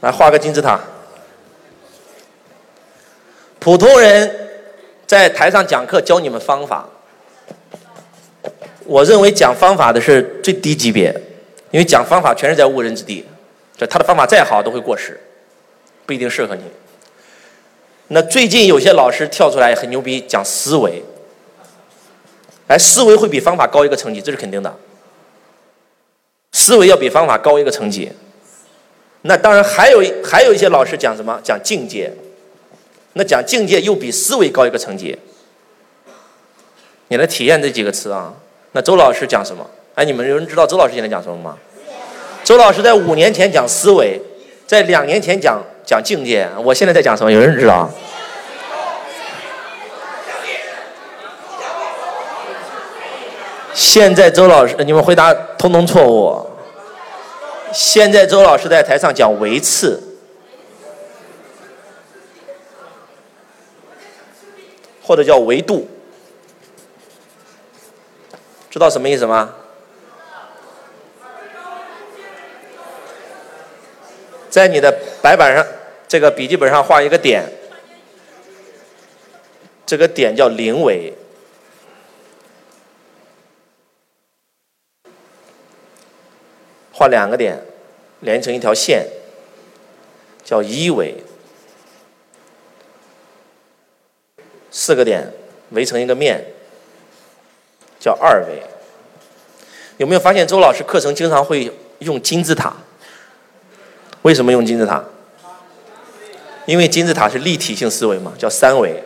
来画个金字塔。普通人在台上讲课教你们方法，我认为讲方法的是最低级别，因为讲方法全是在误人子弟，就他的方法再好都会过时，不一定适合你。那最近有些老师跳出来很牛逼，讲思维，哎，思维会比方法高一个层级，这是肯定的。思维要比方法高一个层级。那当然还有还有一些老师讲什么？讲境界。那讲境界又比思维高一个层级。你来体验这几个词啊。那周老师讲什么？哎，你们有人知道周老师现在讲什么吗？周老师在五年前讲思维，在两年前讲讲境界。我现在在讲什么？有人知道？现在周老师，你们回答通通错误。现在周老师在台上讲维次，或者叫维度，知道什么意思吗？在你的白板上，这个笔记本上画一个点，这个点叫零维。画两个点，连成一条线，叫一维；四个点围成一个面，叫二维。有没有发现周老师课程经常会用金字塔？为什么用金字塔？因为金字塔是立体性思维嘛，叫三维。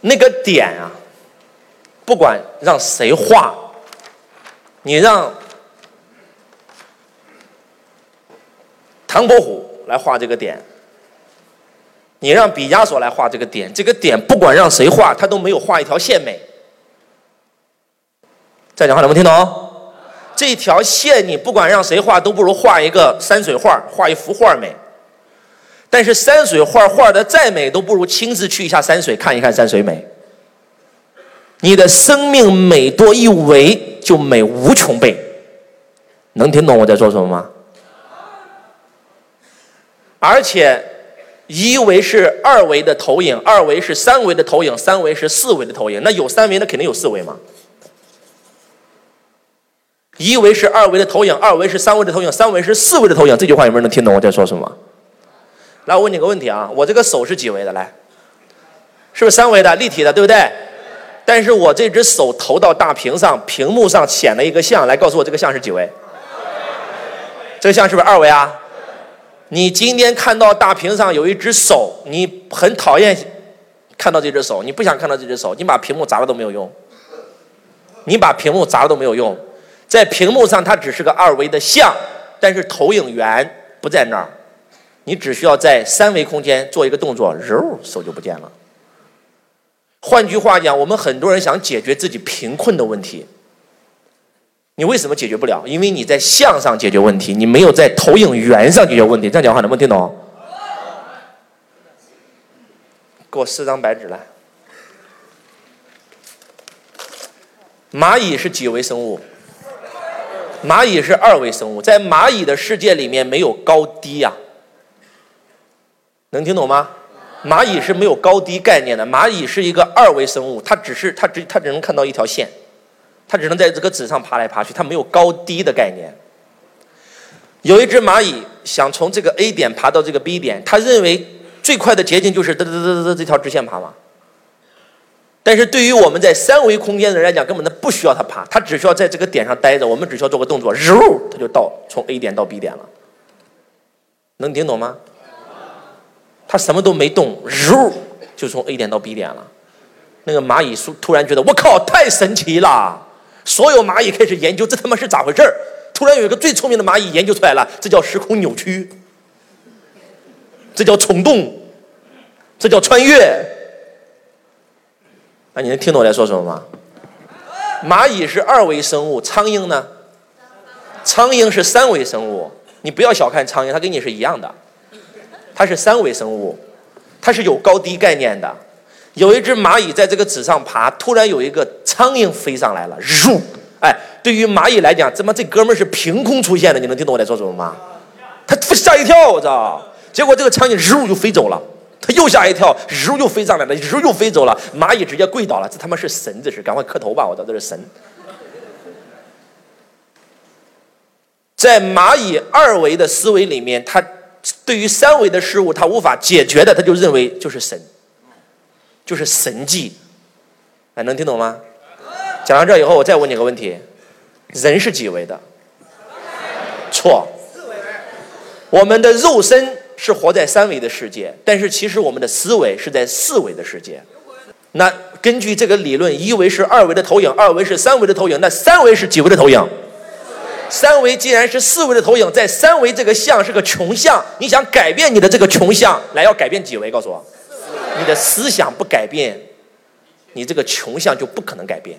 那个点啊。不管让谁画，你让唐伯虎来画这个点，你让毕加索来画这个点，这个点不管让谁画，他都没有画一条线美。再讲话能不能听懂？这条线你不管让谁画，都不如画一个山水画，画一幅画美。但是山水画画的再美，都不如亲自去一下山水看一看山水美。你的生命每多一维，就美无穷倍。能听懂我在说什么吗？而且，一维是二维的投影，二维是三维的投影，三维是四维的投影。那有三维，那肯定有四维嘛。一维是二维的投影，二维是三维的投影，三维是四维的投影。这句话有没有人能听懂我在说什么？来，我问你个问题啊，我这个手是几维的？来，是不是三维的立体的，对不对？但是我这只手投到大屏上，屏幕上显了一个像，来告诉我这个像是几维？这个像是不是二维啊？你今天看到大屏上有一只手，你很讨厌看到这只手，你不想看到这只手，你把屏幕砸了都没有用。你把屏幕砸了都没有用，在屏幕上它只是个二维的像，但是投影源不在那儿，你只需要在三维空间做一个动作，揉手就不见了。换句话讲，我们很多人想解决自己贫困的问题，你为什么解决不了？因为你在相上解决问题，你没有在投影源上解决问题。这样讲话能不能听懂？给我四张白纸来。蚂蚁是几维生物？蚂蚁是二维生物，在蚂蚁的世界里面没有高低呀，能听懂吗？蚂蚁是没有高低概念的，蚂蚁是一个二维生物，它只是它只它只能看到一条线，它只能在这个纸上爬来爬去，它没有高低的概念。有一只蚂蚁想从这个 A 点爬到这个 B 点，它认为最快的捷径就是嘚嘚嘚嘚嘚这条直线爬嘛。但是对于我们在三维空间的人来讲，根本它不需要它爬，它只需要在这个点上待着，我们只需要做个动作，揉它就到从 A 点到 B 点了。能听懂吗？他什么都没动，揉就从 A 点到 B 点了。那个蚂蚁突突然觉得我靠，太神奇了！所有蚂蚁开始研究，这他妈是咋回事儿？突然有一个最聪明的蚂蚁研究出来了，这叫时空扭曲，这叫虫洞，这叫穿越。那你能听懂我在说什么吗？蚂蚁是二维生物，苍蝇呢？苍蝇是三维生物。你不要小看苍蝇，它跟你是一样的。它是三维生物，它是有高低概念的。有一只蚂蚁在这个纸上爬，突然有一个苍蝇飞上来了，咻！哎，对于蚂蚁来讲，怎么这哥们儿是凭空出现的？你能听懂我在说什么吗？他吓一跳，我操！结果这个苍蝇日就飞走了，他又吓一跳，日又飞上来了，日又飞走了，蚂蚁直接跪倒了。这他妈是神，这是赶快磕头吧！我操，这是神。在蚂蚁二维的思维里面，它对于三维的事物他无法解决的，他就认为就是神，就是神迹。哎，能听懂吗？讲到这以后，我再问你个问题：人是几维的？错。我们的肉身是活在三维的世界，但是其实我们的思维是在四维的世界。那根据这个理论，一维是二维的投影，二维是三维的投影，那三维是几维的投影？三维既然是四维的投影，在三维这个像是个穷像，你想改变你的这个穷像，来要改变几维？告诉我，你的思想不改变，你这个穷像就不可能改变。